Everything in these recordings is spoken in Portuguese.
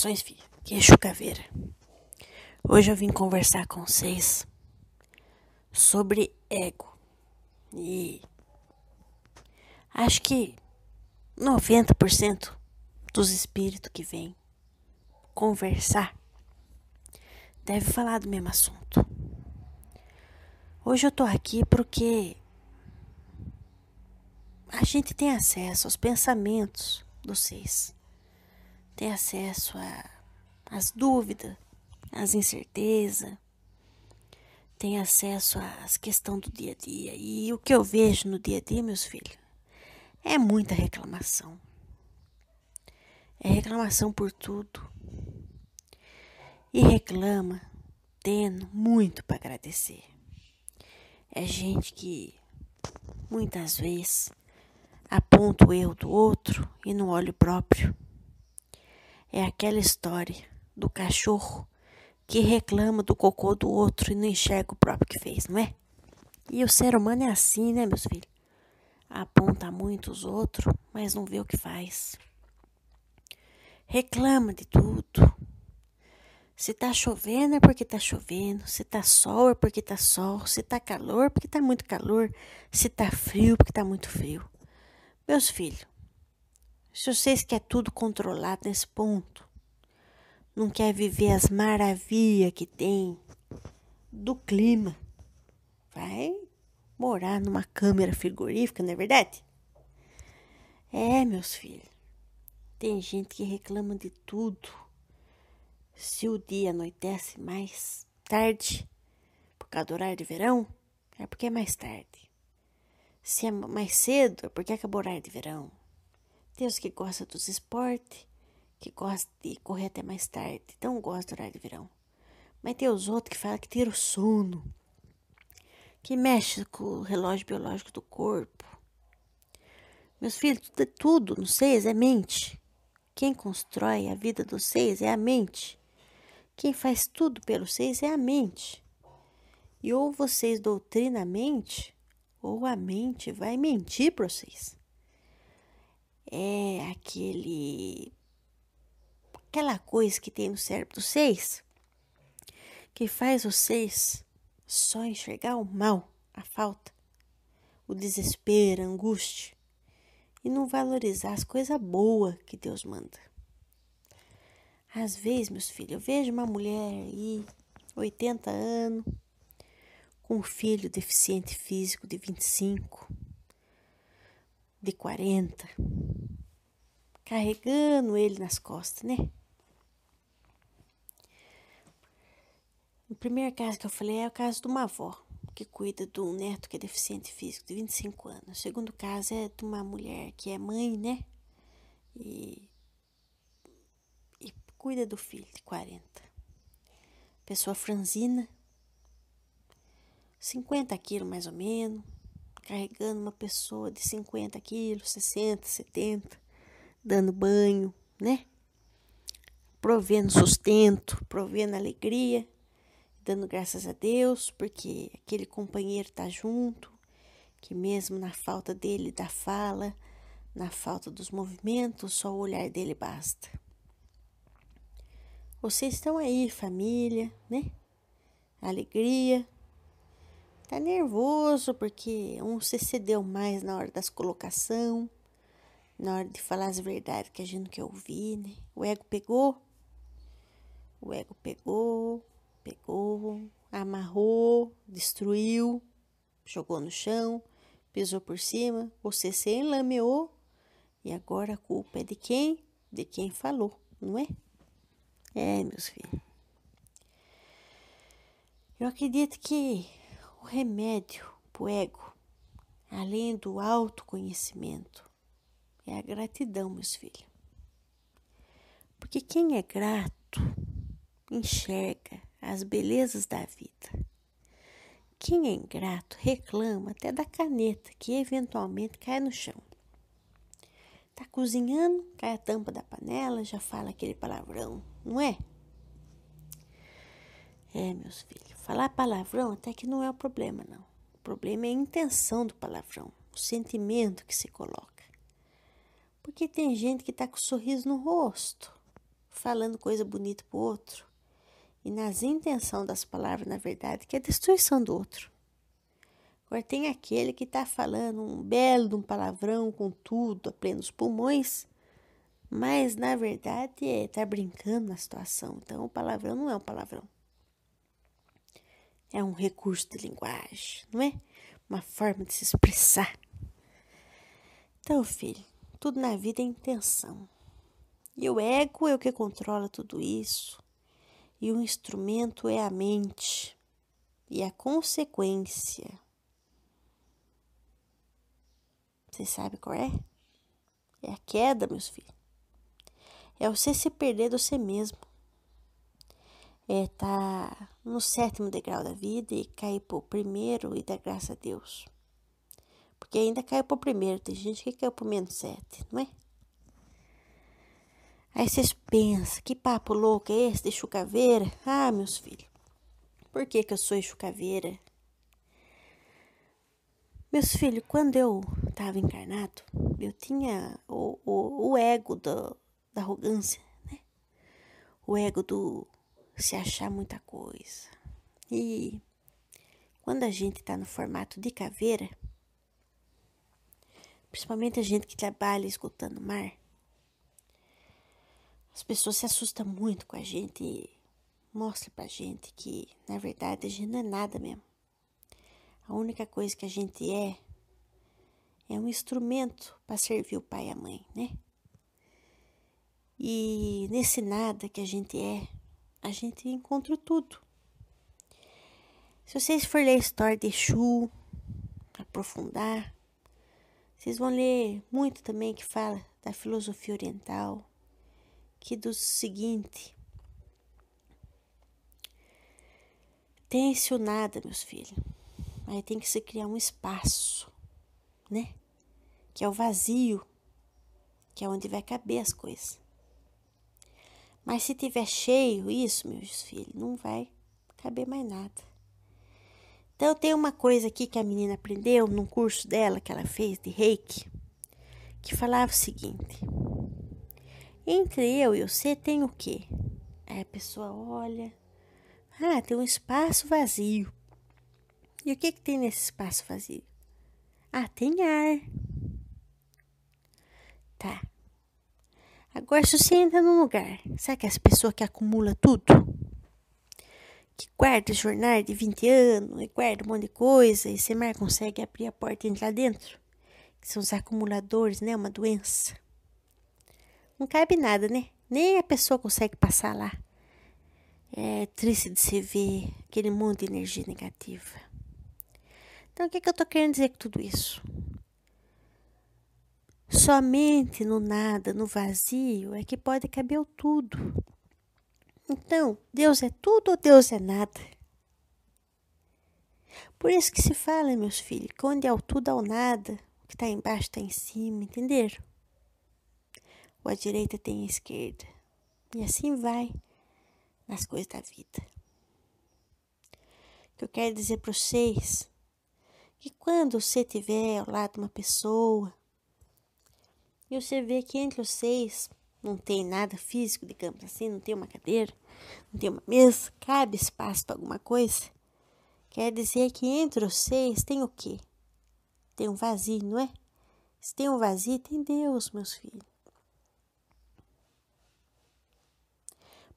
Saudações, filho. Queixo caveira. Hoje eu vim conversar com vocês sobre ego. E acho que 90% dos espíritos que vêm conversar deve falar do mesmo assunto. Hoje eu tô aqui porque a gente tem acesso aos pensamentos dos seis ter acesso às dúvidas, às incertezas, tem acesso às questões do dia a dia. E o que eu vejo no dia a dia, meus filhos, é muita reclamação. É reclamação por tudo. E reclama tendo muito para agradecer. É gente que muitas vezes aponta o erro do outro e não olha o próprio. É aquela história do cachorro que reclama do cocô do outro e não enxerga o próprio que fez, não é? E o ser humano é assim, né, meus filhos? Aponta muito os outros, mas não vê o que faz. Reclama de tudo. Se tá chovendo é porque tá chovendo, se tá sol é porque tá sol, se tá calor é porque tá muito calor, se tá frio é porque tá muito frio. Meus filhos, se vocês querem tudo controlado nesse ponto, não quer viver as maravilhas que tem do clima, vai morar numa câmera frigorífica, não é verdade? É, meus filhos. Tem gente que reclama de tudo. Se o dia anoitece mais tarde, por causa do horário de verão, é porque é mais tarde. Se é mais cedo, é porque acabou o horário de verão. Os que gostam dos esportes, que gostam de correr até mais tarde, então gosta do horário de verão. Mas tem os outros que falam que tira o sono, que mexe com o relógio biológico do corpo. Meus filhos, tudo, tudo no seis é mente. Quem constrói a vida dos seis é a mente. Quem faz tudo pelo seis é a mente. E ou vocês doutrinam a mente, ou a mente vai mentir para vocês é aquele aquela coisa que tem no cérebro dos seis que faz vocês só enxergar o mal, a falta, o desespero, a angústia e não valorizar as coisas boas que Deus manda. Às vezes, meus filhos, eu vejo uma mulher aí, 80 anos, com um filho deficiente físico de 25, de 40, carregando ele nas costas, né? O primeiro caso que eu falei é o caso de uma avó que cuida de um neto que é deficiente físico de 25 anos. O segundo caso é de uma mulher que é mãe, né? E, e cuida do filho de 40. Pessoa franzina, 50 quilos mais ou menos, carregando uma pessoa de 50 quilos, 60, 70 dando banho, né? Provendo sustento, provendo alegria, dando graças a Deus, porque aquele companheiro tá junto, que mesmo na falta dele da fala, na falta dos movimentos, só o olhar dele basta. Vocês estão aí, família, né? Alegria. Tá nervoso porque um se cedeu mais na hora das colocação na hora de falar as verdades que a gente não quer ouvir, né? O ego pegou, o ego pegou, pegou, amarrou, destruiu, jogou no chão, pisou por cima, você se enlameou e agora a culpa é de quem? De quem falou, não é? É, meus filhos. Eu acredito que o remédio pro ego, além do autoconhecimento, é a gratidão, meus filhos. Porque quem é grato enxerga as belezas da vida. Quem é ingrato reclama até da caneta que eventualmente cai no chão. Tá cozinhando, cai a tampa da panela, já fala aquele palavrão, não é? É, meus filhos, falar palavrão até que não é o problema, não. O problema é a intenção do palavrão, o sentimento que se coloca. Porque tem gente que tá com sorriso no rosto, falando coisa bonita pro outro e nas intenções das palavras, na verdade, que é a destruição do outro. Agora tem aquele que está falando um belo de um palavrão com tudo, a plenos pulmões, mas na verdade é tá brincando na situação. Então o palavrão não é um palavrão. É um recurso de linguagem, não é? Uma forma de se expressar. Então, filho, tudo na vida é intenção. E o ego é o que controla tudo isso. E o instrumento é a mente. E a consequência. Você sabe qual é? É a queda, meus filhos. É você se perder de você mesmo. É tá no sétimo degrau da vida e cair para o primeiro e dar graça a Deus. Porque ainda caiu o primeiro, tem gente que caiu o menos sete, não é? Aí vocês pensam, que papo louco é esse de chucaveira? Ah, meus filhos, por que que eu sou chucaveira? Meus filhos, quando eu estava encarnado, eu tinha o, o, o ego do, da arrogância, né? O ego do se achar muita coisa. E quando a gente está no formato de caveira, principalmente a gente que trabalha escutando o mar, as pessoas se assustam muito com a gente e mostram pra gente que, na verdade, a gente não é nada mesmo. A única coisa que a gente é é um instrumento para servir o pai e a mãe, né? E nesse nada que a gente é, a gente encontra tudo. Se vocês forem ler a história de Exu, aprofundar, vocês vão ler muito também que fala da filosofia oriental, que do seguinte. Tem-se o nada, meus filhos. Aí tem que se criar um espaço, né? Que é o vazio, que é onde vai caber as coisas. Mas se tiver cheio isso, meus filhos, não vai caber mais nada. Então tem uma coisa aqui que a menina aprendeu num curso dela que ela fez de reiki, que falava o seguinte: entre eu e você tem o quê? Aí a pessoa olha. Ah, tem um espaço vazio. E o que, que tem nesse espaço vazio? Ah, tem ar. Tá. Agora, se você entra num lugar, sabe que as pessoas que acumulam tudo? Que guarda jornal de 20 anos e guarda um monte de coisa e você mais consegue abrir a porta e entrar dentro? Que são os acumuladores, né? Uma doença. Não cabe nada, né? Nem a pessoa consegue passar lá. É triste de se ver aquele monte de energia negativa. Então, o que, que eu tô querendo dizer com tudo isso? Somente no nada, no vazio, é que pode caber tudo. Então, Deus é tudo ou Deus é nada? Por isso que se fala, meus filhos, que onde é o tudo, é o nada. O que está embaixo está em cima, entenderam? ou a direita tem a esquerda. E assim vai nas coisas da vida. O que eu quero dizer para vocês que quando você estiver ao lado de uma pessoa e você vê que entre vocês não tem nada físico, digamos assim, não tem uma cadeira, não tem uma mesa, cabe espaço para alguma coisa, quer dizer que entre vocês tem o quê? Tem um vazio, não é? Se tem um vazio, tem Deus, meus filhos.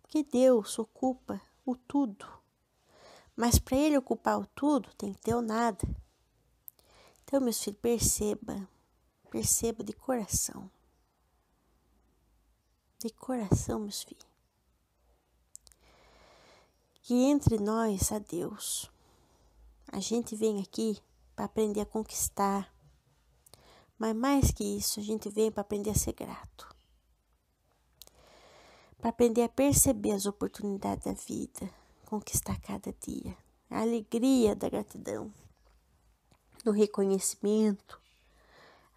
Porque Deus ocupa o tudo. Mas para Ele ocupar o tudo, tem que ter o nada. Então, meus filhos, perceba, perceba de coração. De coração, meus filhos. Que entre nós a Deus. A gente vem aqui para aprender a conquistar. Mas mais que isso, a gente vem para aprender a ser grato para aprender a perceber as oportunidades da vida, conquistar cada dia, a alegria da gratidão, do reconhecimento,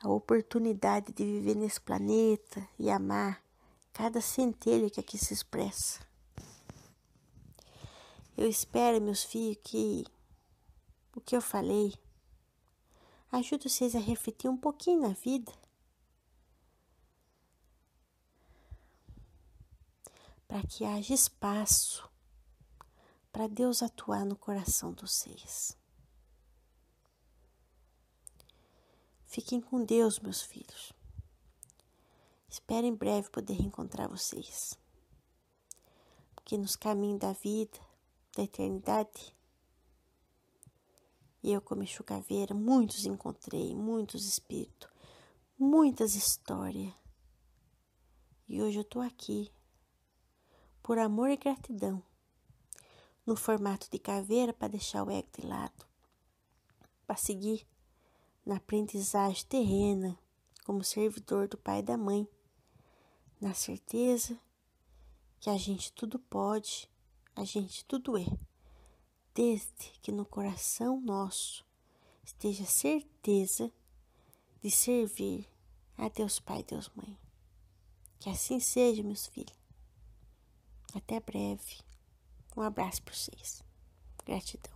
a oportunidade de viver nesse planeta e amar cada centelha que aqui se expressa. Eu espero, meus filhos, que o que eu falei ajude vocês a refletir um pouquinho na vida para que haja espaço para Deus atuar no coração dos seis. Fiquem com Deus, meus filhos. Espero em breve poder reencontrar vocês. Porque nos caminhos da vida, da eternidade, eu, como Caveira, muitos encontrei, muitos espíritos, muitas histórias. E hoje eu estou aqui, por amor e gratidão, no formato de caveira para deixar o ego de lado, para seguir na aprendizagem terrena como servidor do pai e da mãe, na certeza que a gente tudo pode, a gente tudo é, desde que no coração nosso esteja certeza de servir a Deus Pai e Deus Mãe. Que assim seja, meus filhos. Até breve. Um abraço para vocês. Gratidão.